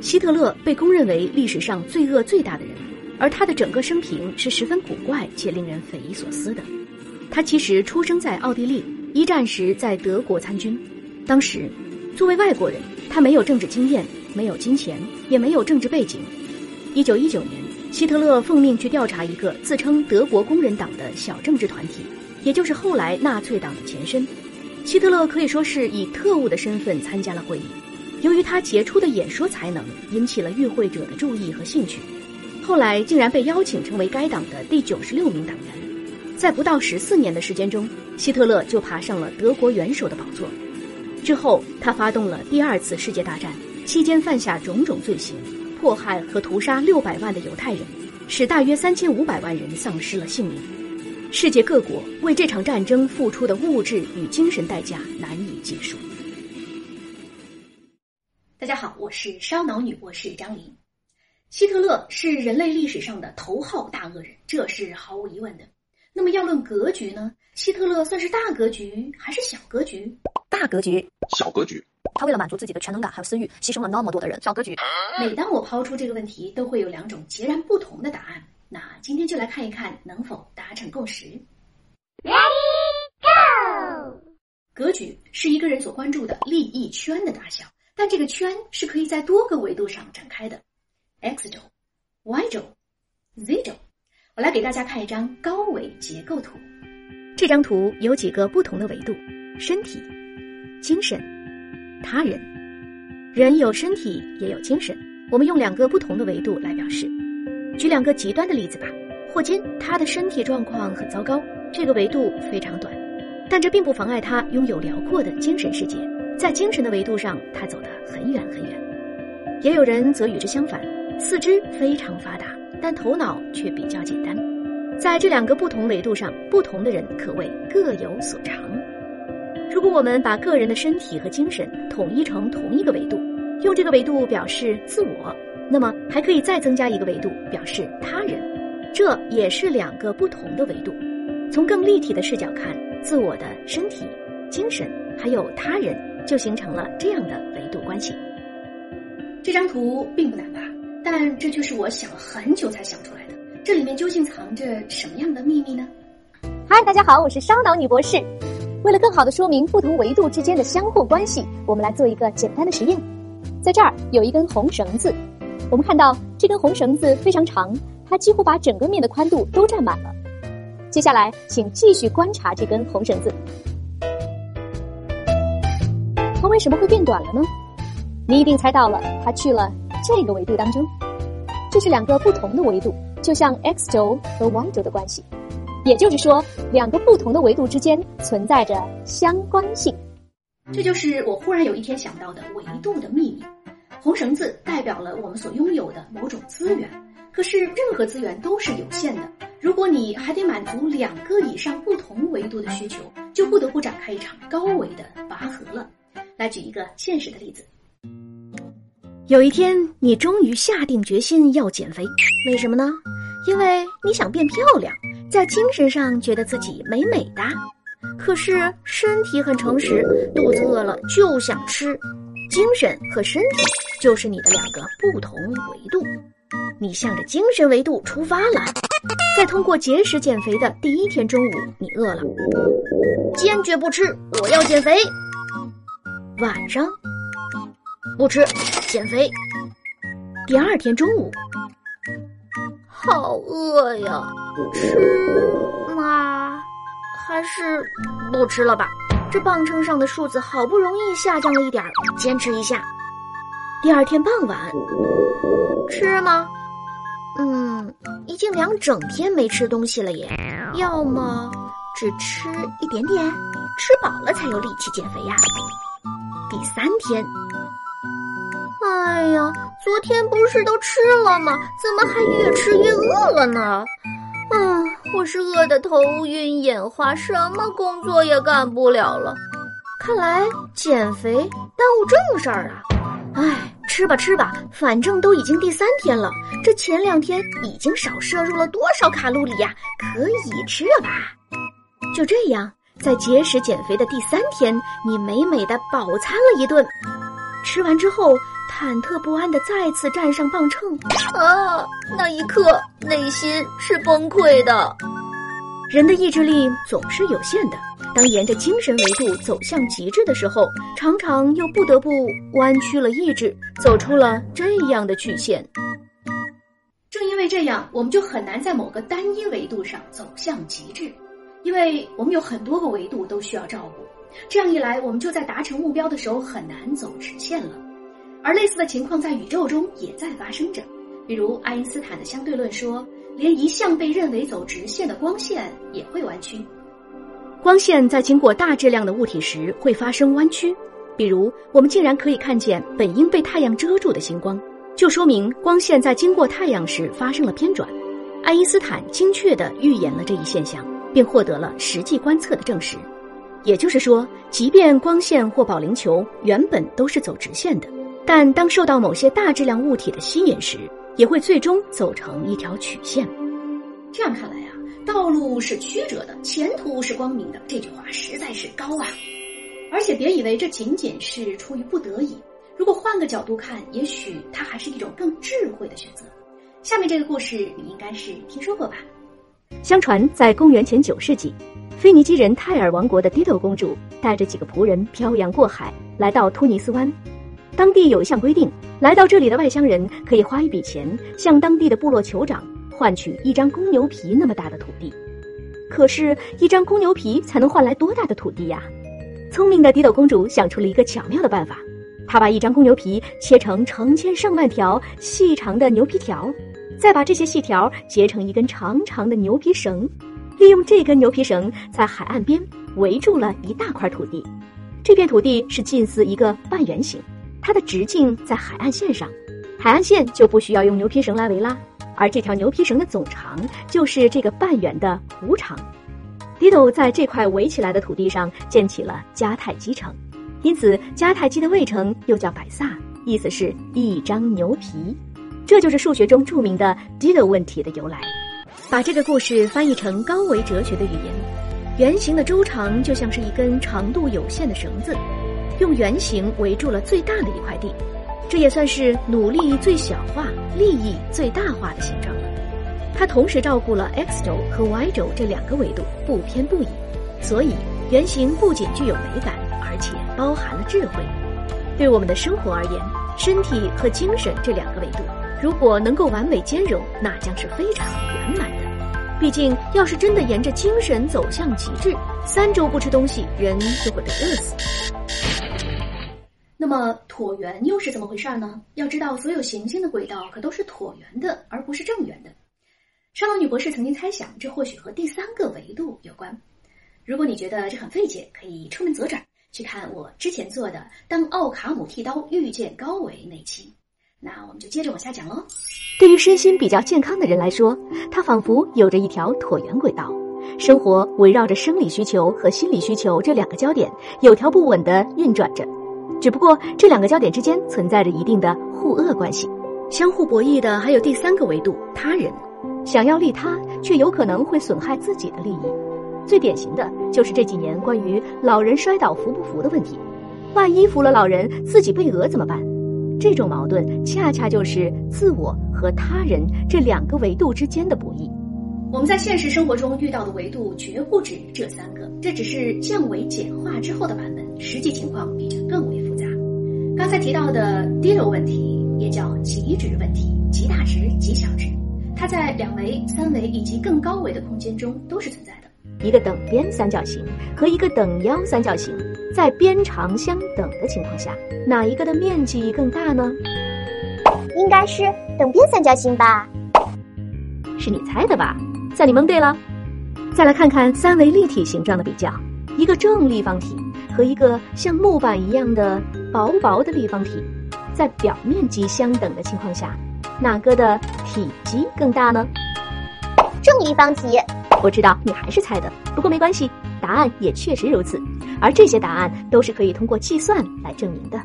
希特勒被公认为历史上罪恶最大的人，而他的整个生平是十分古怪且令人匪夷所思的。他其实出生在奥地利，一战时在德国参军。当时，作为外国人，他没有政治经验，没有金钱，也没有政治背景。一九一九年，希特勒奉命去调查一个自称德国工人党的小政治团体，也就是后来纳粹党的前身。希特勒可以说是以特务的身份参加了会议。由于他杰出的演说才能，引起了与会者的注意和兴趣，后来竟然被邀请成为该党的第九十六名党员。在不到十四年的时间中，希特勒就爬上了德国元首的宝座。之后，他发动了第二次世界大战，期间犯下种种罪行，迫害和屠杀六百万的犹太人，使大约三千五百万人丧失了性命。世界各国为这场战争付出的物质与精神代价难以计数。大家好，我是烧脑女博士张琳。希特勒是人类历史上的头号大恶人，这是毫无疑问的。那么要论格局呢？希特勒算是大格局还是小格局？大格局，小格局。他为了满足自己的全能感还有私欲，牺牲了那么多的人。小格局。每当我抛出这个问题，都会有两种截然不同的答案。那今天就来看一看能否达成共识。Ready go。格局是一个人所关注的利益圈的大小，但这个圈是可以在多个维度上展开的：x 轴、y 轴、z 轴。我来给大家看一张高维结构图。这张图有几个不同的维度：身体、精神、他人。人有身体，也有精神。我们用两个不同的维度来表示。举两个极端的例子吧。霍金他的身体状况很糟糕，这个维度非常短，但这并不妨碍他拥有辽阔的精神世界。在精神的维度上，他走得很远很远。也有人则与之相反，四肢非常发达。但头脑却比较简单，在这两个不同维度上，不同的人可谓各有所长。如果我们把个人的身体和精神统一成同一个维度，用这个维度表示自我，那么还可以再增加一个维度表示他人，这也是两个不同的维度。从更立体的视角看，自我的身体、精神还有他人，就形成了这样的维度关系。这张图并不难吧？但这却是我想了很久才想出来的。这里面究竟藏着什么样的秘密呢？嗨，大家好，我是烧脑女博士。为了更好的说明不同维度之间的相互关系，我们来做一个简单的实验。在这儿有一根红绳子，我们看到这根红绳子非常长，它几乎把整个面的宽度都占满了。接下来，请继续观察这根红绳子，它为什么会变短了呢？你一定猜到了，它去了。这个维度当中，这是两个不同的维度，就像 x 轴和 y 轴的关系。也就是说，两个不同的维度之间存在着相关性。这就是我忽然有一天想到的维度的秘密。红绳子代表了我们所拥有的某种资源，可是任何资源都是有限的。如果你还得满足两个以上不同维度的需求，就不得不展开一场高维的拔河了。来举一个现实的例子。有一天，你终于下定决心要减肥，为什么呢？因为你想变漂亮，在精神上觉得自己美美的，可是身体很诚实，肚子饿了就想吃。精神和身体就是你的两个不同维度，你向着精神维度出发了，在通过节食减肥的第一天中午，你饿了，坚决不吃，我要减肥。晚上。不吃，减肥。第二天中午，好饿呀，吃吗？还是不吃了吧？这磅秤上的数字好不容易下降了一点儿，坚持一下。第二天傍晚，吃吗？嗯，已经两整天没吃东西了耶。要么只吃一点点，吃饱了才有力气减肥呀。第三天。哎呀，昨天不是都吃了吗？怎么还越吃越饿了呢？嗯，我是饿得头晕眼花，什么工作也干不了了。看来减肥耽误正事儿啊！哎，吃吧吃吧，反正都已经第三天了，这前两天已经少摄入了多少卡路里呀？可以吃了吧？就这样，在节食减肥的第三天，你美美的饱餐了一顿。吃完之后，忐忑不安的再次站上磅秤。啊，那一刻内心是崩溃的。人的意志力总是有限的，当沿着精神维度走向极致的时候，常常又不得不弯曲了意志，走出了这样的曲线。正因为这样，我们就很难在某个单一维度上走向极致，因为我们有很多个维度都需要照顾。这样一来，我们就在达成目标的时候很难走直线了。而类似的情况在宇宙中也在发生着，比如爱因斯坦的相对论说。连一向被认为走直线的光线也会弯曲。光线在经过大质量的物体时会发生弯曲，比如我们竟然可以看见本应被太阳遮住的星光，就说明光线在经过太阳时发生了偏转。爱因斯坦精确地预言了这一现象，并获得了实际观测的证实。也就是说，即便光线或保龄球原本都是走直线的，但当受到某些大质量物体的吸引时，也会最终走成一条曲线。这样看来啊，道路是曲折的，前途是光明的。这句话实在是高啊！而且别以为这仅仅是出于不得已，如果换个角度看，也许它还是一种更智慧的选择。下面这个故事你应该是听说过吧？相传在公元前九世纪，腓尼基人泰尔王国的迪斗公主带着几个仆人漂洋过海，来到突尼斯湾。当地有一项规定，来到这里的外乡人可以花一笔钱，向当地的部落酋长换取一张公牛皮那么大的土地。可是，一张公牛皮才能换来多大的土地呀？聪明的迪斗公主想出了一个巧妙的办法，她把一张公牛皮切成成千上万条细长的牛皮条，再把这些细条结成一根长长的牛皮绳，利用这根牛皮绳在海岸边围住了一大块土地。这片土地是近似一个半圆形。它的直径在海岸线上，海岸线就不需要用牛皮绳来围啦。而这条牛皮绳的总长就是这个半圆的弧长。迪斗在这块围起来的土地上建起了迦太基城，因此迦太基的卫城又叫百萨，意思是一张牛皮。这就是数学中著名的迪斗问题的由来。把这个故事翻译成高维哲学的语言，圆形的周长就像是一根长度有限的绳子。用圆形围住了最大的一块地，这也算是努力最小化、利益最大化的形状了。它同时照顾了 x 轴和 y 轴这两个维度，不偏不倚。所以，圆形不仅具有美感，而且包含了智慧。对我们的生活而言，身体和精神这两个维度，如果能够完美兼容，那将是非常圆满的。毕竟，要是真的沿着精神走向极致，三周不吃东西，人就会被饿死。那么椭圆又是怎么回事呢？要知道，所有行星的轨道可都是椭圆的，而不是正圆的。沙朗女博士曾经猜想，这或许和第三个维度有关。如果你觉得这很费解，可以出门左转去看我之前做的《当奥卡姆剃刀遇见高维》那期。那我们就接着往下讲喽。对于身心比较健康的人来说，他仿佛有着一条椭圆轨道，生活围绕着生理需求和心理需求这两个焦点有条不紊地运转着。只不过这两个焦点之间存在着一定的互恶关系，相互博弈的还有第三个维度——他人。想要利他，却有可能会损害自己的利益。最典型的就是这几年关于老人摔倒扶不扶的问题。万一扶了老人，自己被讹怎么办？这种矛盾恰恰就是自我和他人这两个维度之间的博弈。我们在现实生活中遇到的维度绝不止这三个，这只是降维简化之后的版本，实际情况比这更为复杂。刚才提到的 d i 问题也叫极值问题，极大值、极小值，它在两维、三维以及更高维的空间中都是存在的。一个等边三角形和一个等腰三角形在边长相等的情况下，哪一个的面积更大呢？应该是等边三角形吧？是你猜的吧？算你蒙对了，再来看看三维立体形状的比较，一个正立方体和一个像木板一样的薄薄的立方体，在表面积相等的情况下，哪个的体积更大呢？正立方体。我知道你还是猜的，不过没关系，答案也确实如此，而这些答案都是可以通过计算来证明的。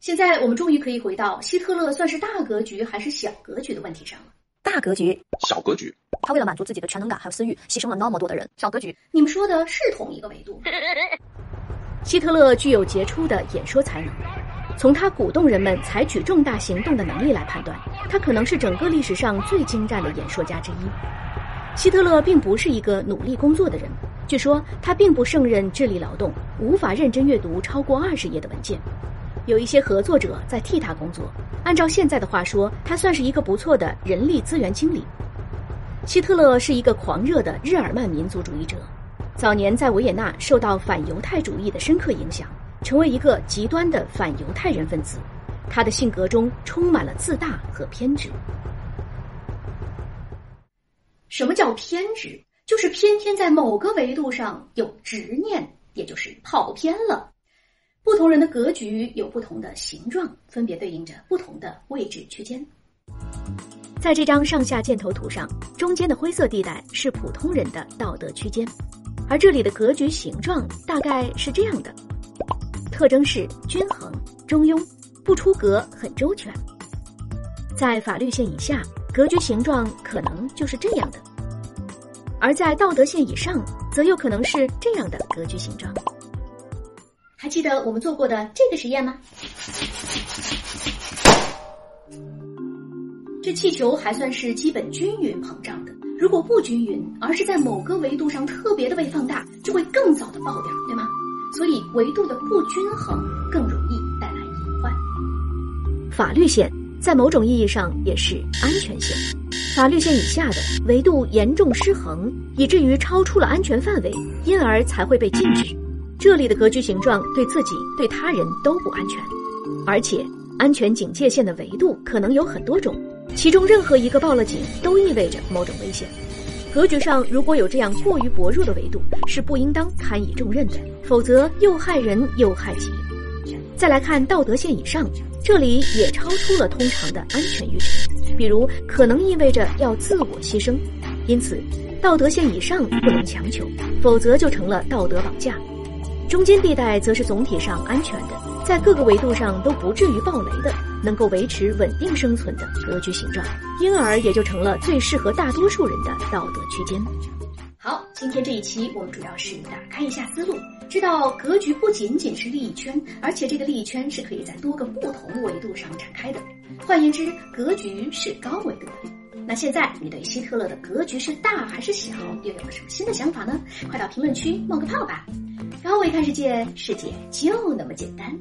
现在我们终于可以回到希特勒算是大格局还是小格局的问题上了。大格局，小格局。他为了满足自己的全能感还有私欲，牺牲了那么多的人。小格局，你们说的是同一个维度。希特勒具有杰出的演说才能，从他鼓动人们采取重大行动的能力来判断，他可能是整个历史上最精湛的演说家之一。希特勒并不是一个努力工作的人，据说他并不胜任智力劳动，无法认真阅读超过二十页的文件。有一些合作者在替他工作。按照现在的话说，他算是一个不错的人力资源经理。希特勒是一个狂热的日耳曼民族主义者，早年在维也纳受到反犹太主义的深刻影响，成为一个极端的反犹太人分子。他的性格中充满了自大和偏执。什么叫偏执？就是偏偏在某个维度上有执念，也就是跑偏了。不同人的格局有不同的形状，分别对应着不同的位置区间。在这张上下箭头图上，中间的灰色地带是普通人的道德区间，而这里的格局形状大概是这样的：特征是均衡、中庸、不出格、很周全。在法律线以下，格局形状可能就是这样的；而在道德线以上，则有可能是这样的格局形状。还记得我们做过的这个实验吗？这气球还算是基本均匀膨胀的。如果不均匀，而是在某个维度上特别的被放大，就会更早的爆掉，对吗？所以维度的不均衡更容易带来隐患。法律线在某种意义上也是安全线。法律线以下的维度严重失衡，以至于超出了安全范围，因而才会被禁止。这里的格局形状对自己、对他人都不安全，而且安全警戒线的维度可能有很多种，其中任何一个报了警都意味着某种危险。格局上如果有这样过于薄弱的维度，是不应当堪以重任的，否则又害人又害己。再来看道德线以上，这里也超出了通常的安全阈值，比如可能意味着要自我牺牲，因此道德线以上不能强求，否则就成了道德绑架。中间地带则是总体上安全的，在各个维度上都不至于爆雷的，能够维持稳定生存的格局形状，因而也就成了最适合大多数人的道德区间。好，今天这一期我们主要是打开一下思路，知道格局不仅仅是利益圈，而且这个利益圈是可以在多个不同维度上展开的。换言之，格局是高维度的。那现在你对希特勒的格局是大还是小，又有了什么新的想法呢？快到评论区冒个泡吧！高维看世界，世界就那么简单。